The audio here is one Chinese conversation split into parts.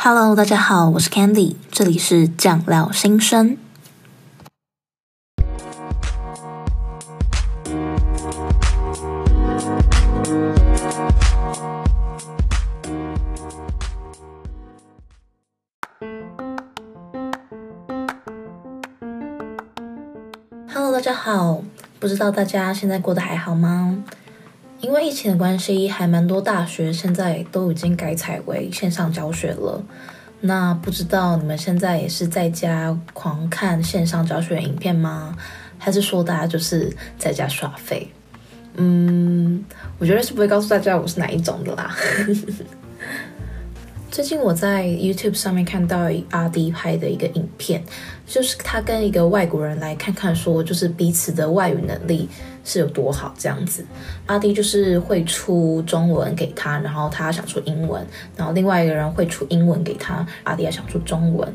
Hello，大家好，我是 Candy，这里是酱料新生。Hello，大家好，不知道大家现在过得还好吗？因为疫情的关系，还蛮多大学现在都已经改采为线上教学了。那不知道你们现在也是在家狂看线上教学影片吗？还是说大家就是在家耍废？嗯，我觉得是不会告诉大家我是哪一种的啦。最近我在 YouTube 上面看到阿迪拍的一个影片，就是他跟一个外国人来看看，说就是彼此的外语能力是有多好这样子。阿迪就是会出中文给他，然后他想出英文，然后另外一个人会出英文给他，阿迪还想出中文。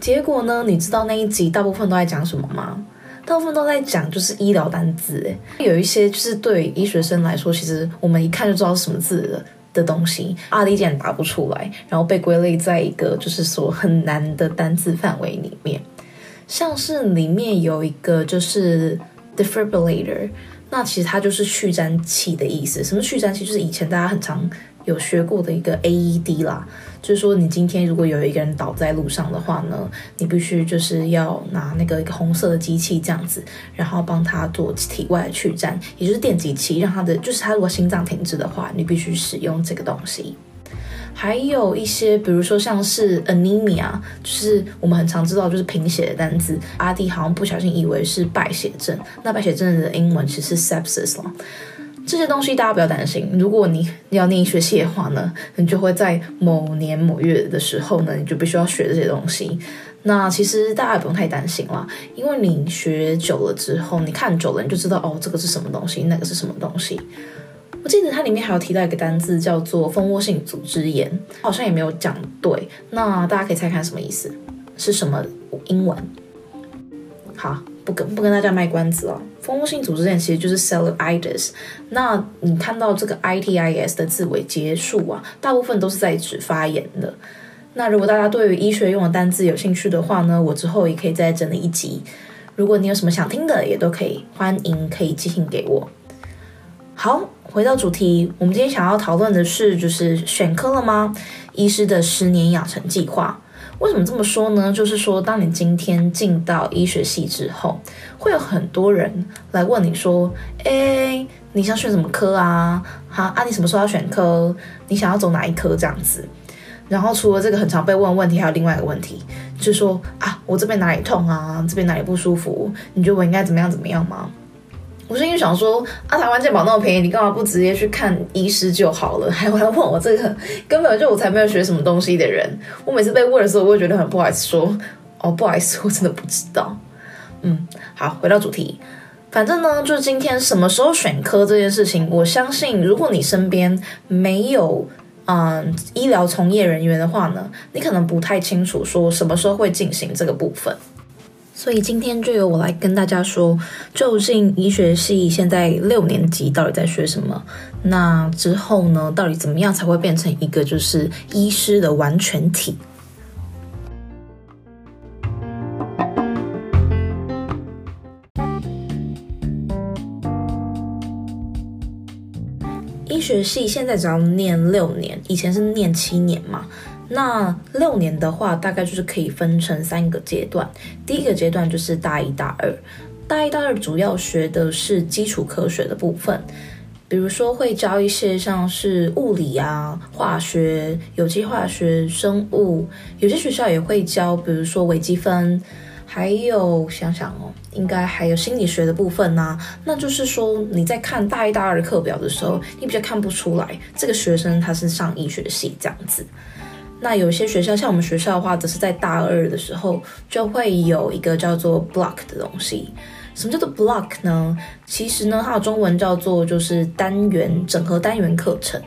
结果呢，你知道那一集大部分都在讲什么吗？大部分都在讲就是医疗单字，诶，有一些就是对医学生来说，其实我们一看就知道是什么字了。的东西，阿滴竟然答不出来，然后被归类在一个就是说很难的单字范围里面，像是里面有一个就是 defibrillator，那其实它就是去粘器的意思。什么去粘器？就是以前大家很常有学过的一个 AED 啦，就是说你今天如果有一个人倒在路上的话呢，你必须就是要拿那个一个红色的机器这样子，然后帮他做体外去颤，也就是电击器，让他的就是他如果心脏停止的话，你必须使用这个东西。还有一些，比如说像是 anemia，就是我们很常知道就是贫血的单字，阿弟好像不小心以为是败血症，那败血症的英文其实是 sepsis 了。这些东西大家不要担心。如果你要念学系的话呢，你就会在某年某月的时候呢，你就必须要学这些东西。那其实大家也不用太担心啦，因为你学久了之后，你看久了你就知道哦，这个是什么东西，那个是什么东西。我记得它里面还有提到一个单字叫做蜂窝性组织炎，好像也没有讲对。那大家可以猜看什么意思？是什么英文？好。不跟不跟大家卖关子哦，蜂窝性组织炎其实就是 cellulitis。那你看到这个 itis 的字尾结束啊，大部分都是在指发炎的。那如果大家对于医学用的单字有兴趣的话呢，我之后也可以再整理一集。如果你有什么想听的，也都可以欢迎可以寄信给我。好，回到主题，我们今天想要讨论的是，就是选科了吗？医师的十年养成计划。为什么这么说呢？就是说，当你今天进到医学系之后，会有很多人来问你说：“诶，你想选什么科啊？哈啊，你什么时候要选科？你想要走哪一科？这样子。”然后除了这个很常被问问题，还有另外一个问题，就是说：“啊，我这边哪里痛啊？这边哪里不舒服？你觉得我应该怎么样怎么样吗？”我是因为想说，啊，台湾健保那么便宜，你干嘛不直接去看医师就好了？还还问我这个，根本就我才没有学什么东西的人。我每次被问的时候，我会觉得很不好意思说，哦，不好意思，我真的不知道。嗯，好，回到主题，反正呢，就是今天什么时候选科这件事情，我相信如果你身边没有嗯医疗从业人员的话呢，你可能不太清楚说什么时候会进行这个部分。所以今天就由我来跟大家说，究竟医学系现在六年级到底在学什么？那之后呢，到底怎么样才会变成一个就是医师的完全体？医学系现在只要念六年，以前是念七年嘛。那六年的话，大概就是可以分成三个阶段。第一个阶段就是大一、大二。大一、大二主要学的是基础科学的部分，比如说会教一些像是物理啊、化学、有机化学、生物。有些学校也会教，比如说微积分，还有想想哦，应该还有心理学的部分呐。那就是说你在看大一、大二的课表的时候，你比较看不出来这个学生他是上医学系这样子。那有些学校，像我们学校的话，则是在大二的时候就会有一个叫做 block 的东西。什么叫做 block 呢？其实呢，它的中文叫做就是单元整合单元课程。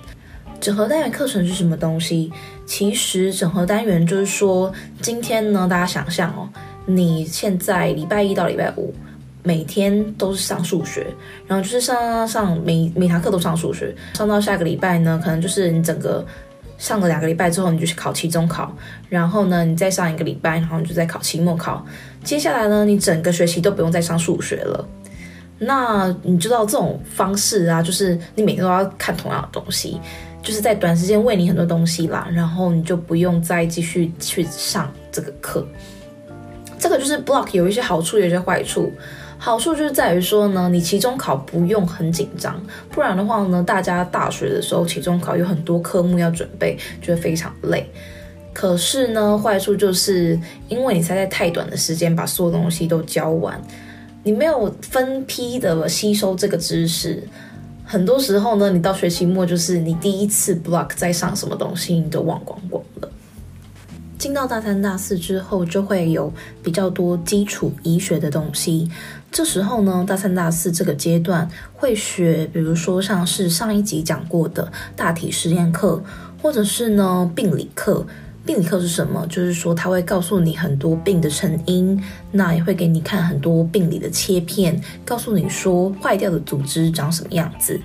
整合单元课程是什么东西？其实整合单元就是说，今天呢，大家想象哦，你现在礼拜一到礼拜五每天都是上数学，然后就是上上上每每堂课都上数学，上到下个礼拜呢，可能就是你整个。上了两个礼拜之后，你就去考期中考，然后呢，你再上一个礼拜，然后你就再考期末考。接下来呢，你整个学期都不用再上数学了。那你知道这种方式啊，就是你每天都要看同样的东西，就是在短时间喂你很多东西啦，然后你就不用再继续去上这个课。这个就是 block 有一些好处，有一些坏处。好处就是在于说呢，你期中考不用很紧张，不然的话呢，大家大学的时候期中考有很多科目要准备，就会非常累。可是呢，坏处就是因为你才在太短的时间把所有东西都教完，你没有分批的吸收这个知识，很多时候呢，你到学期末就是你第一次 block 在上什么东西，你都忘光光了。进到大三、大四之后，就会有比较多基础医学的东西。这时候呢，大三、大四这个阶段会学，比如说像是上一集讲过的大体实验课，或者是呢病理课。病理课是什么？就是说他会告诉你很多病的成因，那也会给你看很多病理的切片，告诉你说坏掉的组织长什么样子。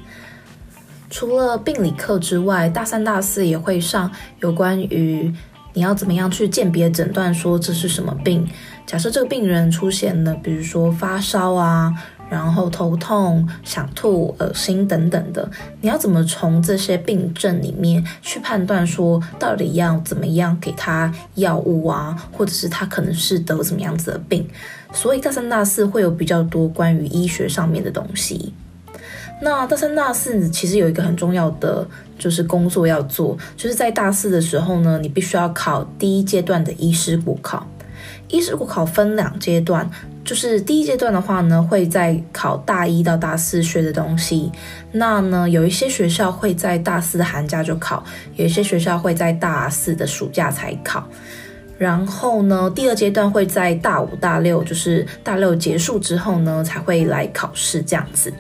除了病理课之外，大三、大四也会上有关于。你要怎么样去鉴别诊断说这是什么病？假设这个病人出现了，比如说发烧啊，然后头痛、想吐、恶心等等的，你要怎么从这些病症里面去判断说到底要怎么样给他药物啊，或者是他可能是得什么样子的病？所以大三、大四会有比较多关于医学上面的东西。那大三、大四其实有一个很重要的就是工作要做，就是在大四的时候呢，你必须要考第一阶段的医师国考。医师国考分两阶段，就是第一阶段的话呢，会在考大一到大四学的东西。那呢，有一些学校会在大四的寒假就考，有一些学校会在大四的暑假才考。然后呢，第二阶段会在大五、大六，就是大六结束之后呢，才会来考试这样子。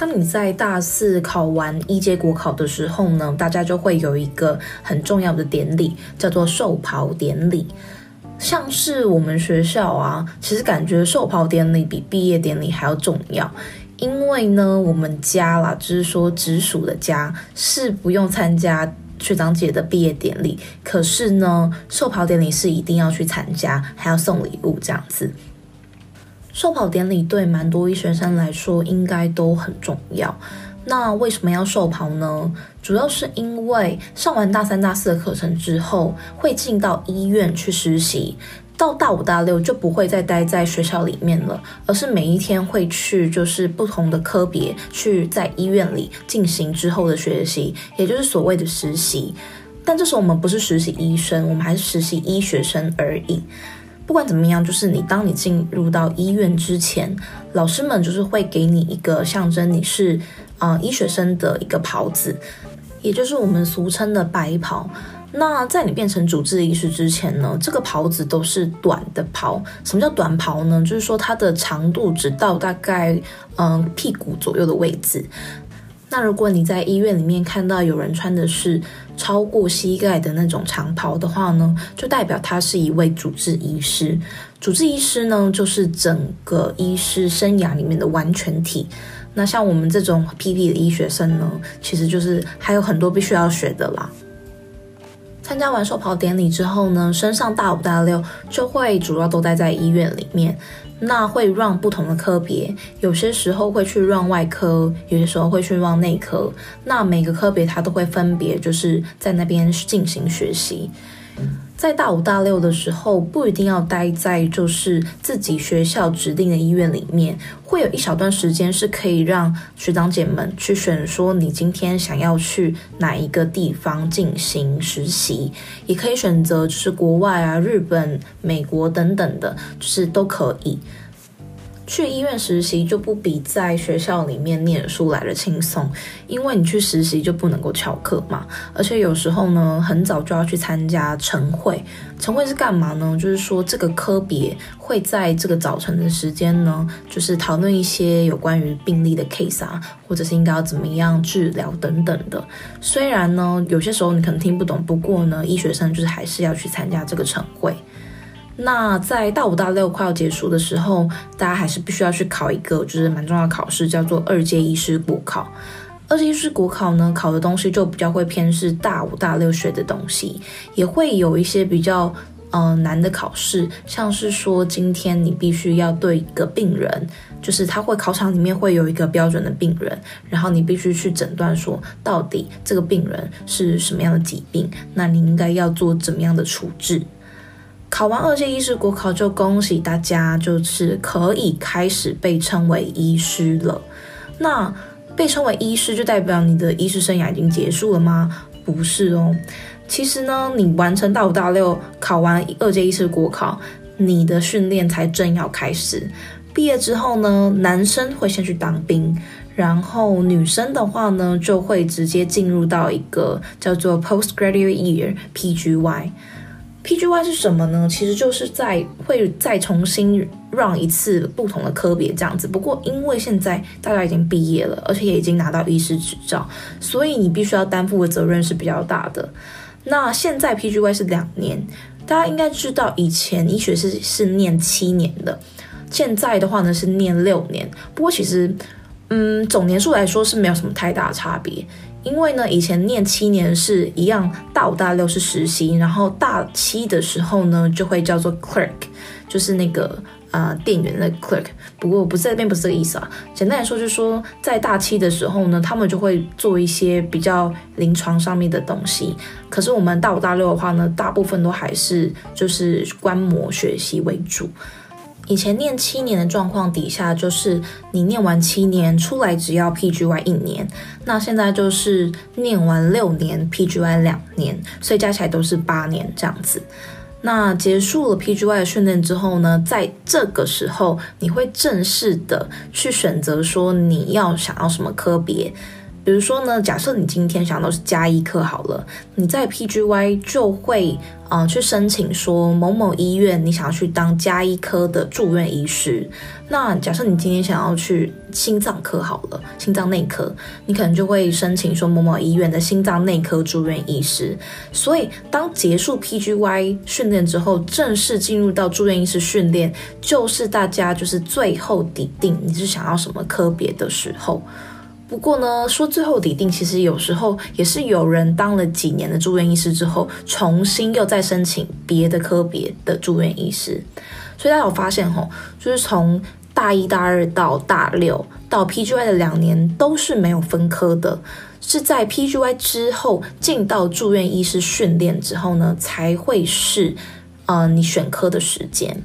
当你在大四考完一阶国考的时候呢，大家就会有一个很重要的典礼，叫做授袍典礼。像是我们学校啊，其实感觉授袍典礼比毕业典礼还要重要，因为呢，我们家啦，就是说直属的家是不用参加学长姐的毕业典礼，可是呢，授袍典礼是一定要去参加，还要送礼物这样子。授袍典礼对蛮多医学生来说应该都很重要。那为什么要授袍呢？主要是因为上完大三、大四的课程之后，会进到医院去实习。到大五、大六就不会再待在学校里面了，而是每一天会去就是不同的科别去在医院里进行之后的学习，也就是所谓的实习。但这时候我们不是实习医生，我们还是实习医学生而已。不管怎么样，就是你当你进入到医院之前，老师们就是会给你一个象征你是啊、医学生的一个袍子，也就是我们俗称的白袍。那在你变成主治医师之前呢，这个袍子都是短的袍。什么叫短袍呢？就是说它的长度只到大概嗯、屁股左右的位置。那如果你在医院里面看到有人穿的是超过膝盖的那种长袍的话呢，就代表他是一位主治医师。主治医师呢，就是整个医师生涯里面的完全体。那像我们这种 PP 的医学生呢，其实就是还有很多必须要学的啦。参加完授袍典礼之后呢，升上大五大六就会主要都待在医院里面。那会让不同的科别，有些时候会去让外科，有些时候会去让内科。那每个科别它都会分别就是在那边进行学习。在大五大六的时候，不一定要待在就是自己学校指定的医院里面，会有一小段时间是可以让学长姐们去选，说你今天想要去哪一个地方进行实习，也可以选择就是国外啊、日本、美国等等的，就是都可以。去医院实习就不比在学校里面念书来的轻松，因为你去实习就不能够翘课嘛，而且有时候呢，很早就要去参加晨会。晨会是干嘛呢？就是说这个科别会在这个早晨的时间呢，就是讨论一些有关于病例的 case 啊，或者是应该要怎么样治疗等等的。虽然呢，有些时候你可能听不懂，不过呢，医学生就是还是要去参加这个晨会。那在大五大六快要结束的时候，大家还是必须要去考一个，就是蛮重要的考试，叫做二阶医师国考。二阶医师国考呢，考的东西就比较会偏是大五大六学的东西，也会有一些比较。呃，难的考试，像是说今天你必须要对一个病人，就是他会考场里面会有一个标准的病人，然后你必须去诊断说到底这个病人是什么样的疾病，那你应该要做怎么样的处置。考完二阶医师国考，就恭喜大家，就是可以开始被称为医师了。那被称为医师，就代表你的医师生涯已经结束了吗？不是哦。其实呢，你完成大五大六，考完二阶医师国考，你的训练才正要开始。毕业之后呢，男生会先去当兵，然后女生的话呢，就会直接进入到一个叫做 Postgraduate year PGY PGY。是什么呢？其实就是在会再重新让一次不同的科别这样子。不过因为现在大家已经毕业了，而且也已经拿到医师执照，所以你必须要担负的责任是比较大的。那现在 PGY 是两年，大家应该知道，以前医学是是念七年的，现在的话呢是念六年。不过其实，嗯，总年数来说是没有什么太大差别，因为呢，以前念七年是一样，大五大六是实习，然后大七的时候呢就会叫做 clerk，就是那个。啊、呃，店员的 clerk，不过不在这边不是这个意思啊。简单来说，就是说在大七的时候呢，他们就会做一些比较临床上面的东西。可是我们大五大六的话呢，大部分都还是就是观摩学习为主。以前念七年的状况底下，就是你念完七年出来只要 PGY 一年。那现在就是念完六年 PGY 两年，所以加起来都是八年这样子。那结束了 PGY 的训练之后呢，在这个时候，你会正式的去选择说你要想要什么科别。比如说呢，假设你今天想到是加医科好了，你在 PGY 就会啊、去申请说某某医院你想要去当加医科的住院医师。那假设你今天想要去心脏科好了，心脏内科，你可能就会申请说某某医院的心脏内科住院医师。所以当结束 PGY 训练之后，正式进入到住院医师训练，就是大家就是最后抵定你是想要什么科别的时候。不过呢，说最后底定，其实有时候也是有人当了几年的住院医师之后，重新又再申请别的科别的住院医师。所以大家有发现吼，就是从大一、大二到大六到 PGY 的两年都是没有分科的，是在 PGY 之后进到住院医师训练之后呢，才会是呃你选科的时间。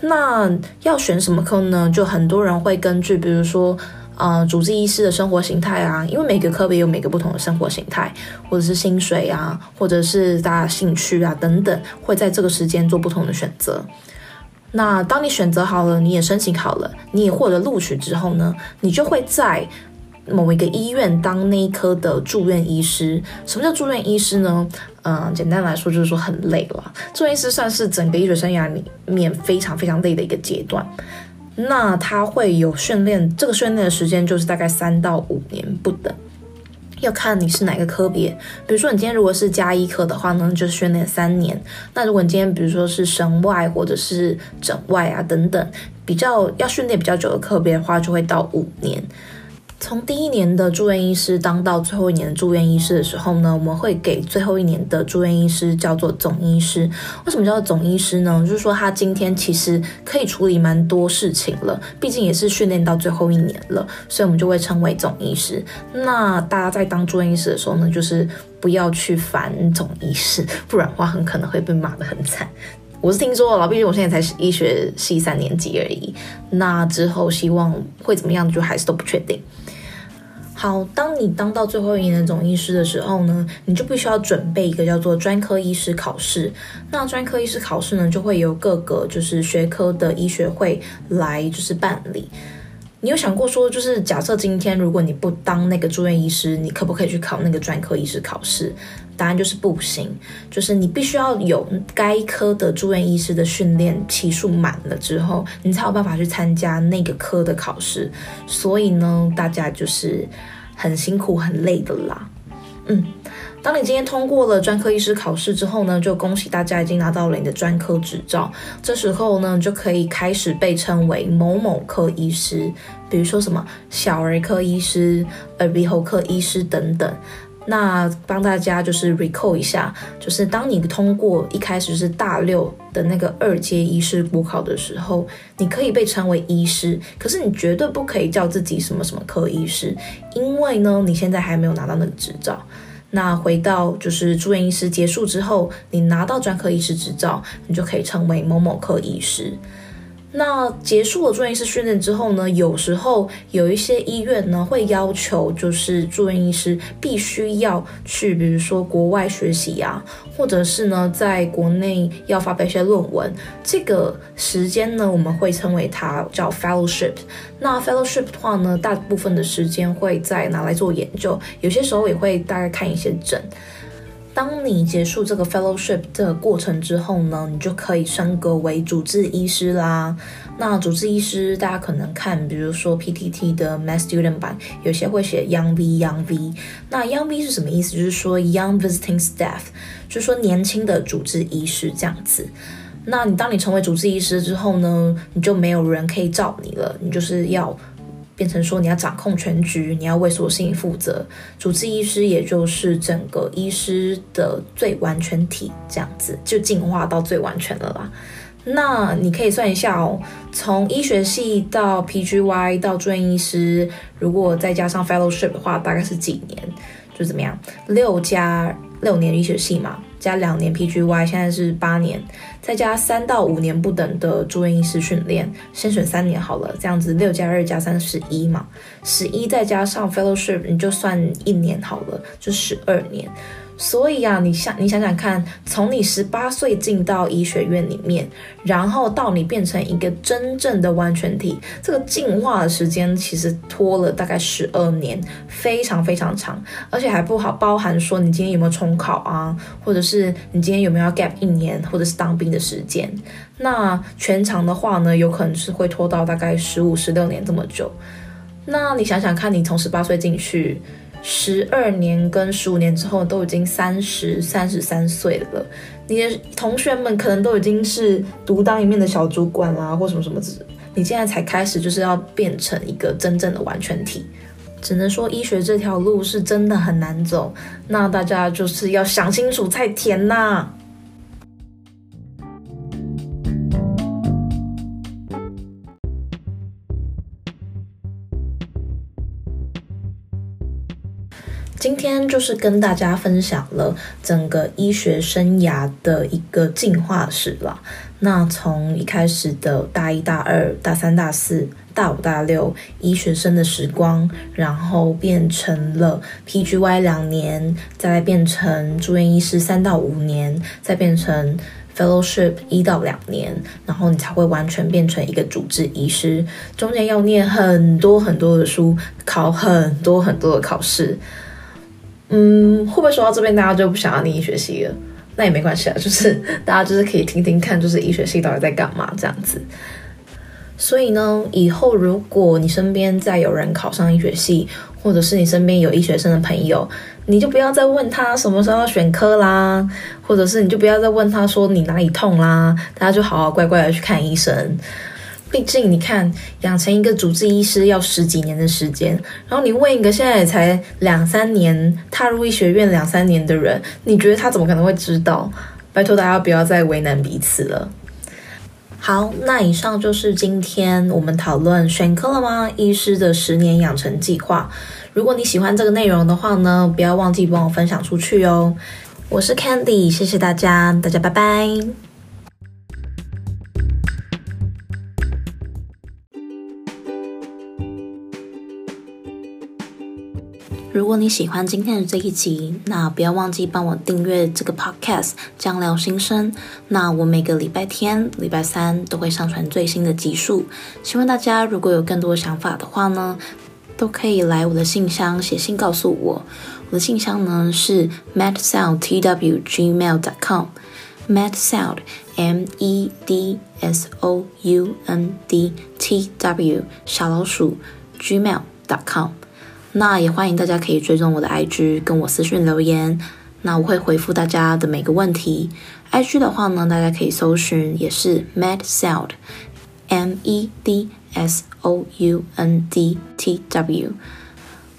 那要选什么科呢？就很多人会根据，比如说。呃，主治医师的生活形态啊，因为每个科别有每个不同的生活形态，或者是薪水啊，或者是大家兴趣啊等等，会在这个时间做不同的选择。那当你选择好了，你也申请好了，你也获得录取之后呢，你就会在某一个医院当内科的住院医师。什么叫住院医师呢？嗯、简单来说就是说很累了。住院医师算是整个医学生涯里面非常非常累的一个阶段。那他会有训练，这个训练的时间就是大概三到五年不等，要看你是哪个科别。比如说你今天如果是加一科的话呢，就训练三年。那如果你今天比如说是神外或者是整外啊等等，比较要训练比较久的科别的话，就会到五年。从第一年的住院医师当到最后一年的住院医师的时候呢，我们会给最后一年的住院医师叫做总医师。为什么叫做总医师呢？就是说他今天其实可以处理蛮多事情了，毕竟也是训练到最后一年了，所以我们就会称为总医师。那大家在当住院医师的时候呢，就是不要去烦总医师，不然的话很可能会被骂得很惨。我是听说了，毕竟我现在才是医学系三年级而已。那之后希望会怎么样，就还是都不确定。好，当你当到最后一年的总医师的时候呢，你就必须要准备一个叫做专科医师考试。那专科医师考试呢，就会由各个就是学科的医学会来就是办理。你有想过说，就是假设今天如果你不当那个住院医师，你可不可以去考那个专科医师考试？答案就是不行，就是你必须要有该科的住院医师的训练期数满了之后，你才有办法去参加那个科的考试。所以呢，大家就是很辛苦、很累的啦。嗯，当你今天通过了专科医师考试之后呢，就恭喜大家已经拿到了你的专科执照。这时候呢，就可以开始被称为某某科医师，比如说什么小儿科医师、耳鼻喉科医师等等。那帮大家就是 recall 一下，就是当你通过一开始是大六的那个二阶医师补考的时候，你可以被称为医师，可是你绝对不可以叫自己什么什么科医师，因为呢，你现在还没有拿到那个执照。那回到就是住院医师结束之后，你拿到专科医师执照，你就可以成为某某科医师。那结束了住院医师训练之后呢，有时候有一些医院呢会要求，就是住院医师必须要去，比如说国外学习呀、或者是呢在国内要发表一些论文。这个时间呢，我们会称为它叫 fellowship。那 fellowship 的话呢，大部分的时间会再拿来做研究，有些时候也会大概看一些诊。当你结束这个 fellowship 的过程之后呢，你就可以升格为主治医师啦。那主治医师，大家可能看，比如说 PTT 的 Med Student 版，有些会写 Young V Young V。那 Young V 是什么意思？就是说 Young Visiting Staff，就是说年轻的主治医师这样子。那你当你成为主治医师之后呢，你就没有人可以罩你了，你就是要。变成说你要掌控全局，你要为所有事情负责。主治医师也就是整个医师的最完全体，这样子就进化到最完全了啦。那你可以算一下哦，从医学系到 PGY 到住院医师，如果再加上 Fellowship 的话，大概是几年？就怎么样？六加六年医学系嘛。加两年 PGY，现在是八年，再加三到五年不等的住院医师训练，先选三年好了，这样子六加二加三十一嘛，十一再加上 Fellowship，你就算一年好了，就十二年。所以啊，你想你想想看，从你十八岁进到医学院里面，然后到你变成一个真正的完全体，这个进化的时间其实拖了大概十二年，非常非常长，而且还不好包含说你今天有没有重考啊，或者是你今天有没有要 gap 一年，或者是当兵的时间。那全长的话呢，有可能是会拖到大概十五、十六年这么久。那你想想看，你从十八岁进去。十二年跟十五年之后都已经三十三十三岁了，你的同学们可能都已经是独当一面的小主管啦，或什么什么之，你现在才开始就是要变成一个真正的完全体，只能说医学这条路是真的很难走，那大家就是要想清楚再填呐。今天就是跟大家分享了整个医学生涯的一个进化史了。那从一开始的大一、大二、大三、大四、大五、大六医学生的时光，然后变成了 PGY 两年，再来变成住院医师三到五年，再变成 Fellowship 一到两年，然后你才会完全变成一个主治医师。中间要念很多很多的书，考很多很多的考试。嗯，会不会说到这边大家就不想要念医学系了？那也没关系啊，就是大家就是可以听听看，就是医学系到底在干嘛这样子。所以呢，以后如果你身边再有人考上医学系，或者是你身边有医学生的朋友，你就不要再问他什么时候要选科啦，或者是你就不要再问他说你哪里痛啦，大家就好好乖乖的去看医生。毕竟，你看，养成一个主治医师要十几年的时间，然后你问一个现在也才两三年踏入医学院两三年的人，你觉得他怎么可能会知道？拜托大家不要再为难彼此了。好，那以上就是今天我们讨论选科了吗？医师的十年养成计划。如果你喜欢这个内容的话呢，不要忘记帮我分享出去哦。我是 Candy，谢谢大家，大家拜拜。如果你喜欢今天的这一集，那不要忘记帮我订阅这个 podcast《酱聊心声》。那我每个礼拜天、礼拜三都会上传最新的集数。希望大家如果有更多想法的话呢，都可以来我的信箱写信告诉我。我的信箱呢是 medsoundtw@gmail.com，medsound m e d s o u n d t w 小老鼠 gmail.com。那也欢迎大家可以追踪我的 IG，跟我私信留言。那我会回复大家的每个问题。IG 的话呢，大家可以搜寻，也是 Medsound，M E D S O U N D T W。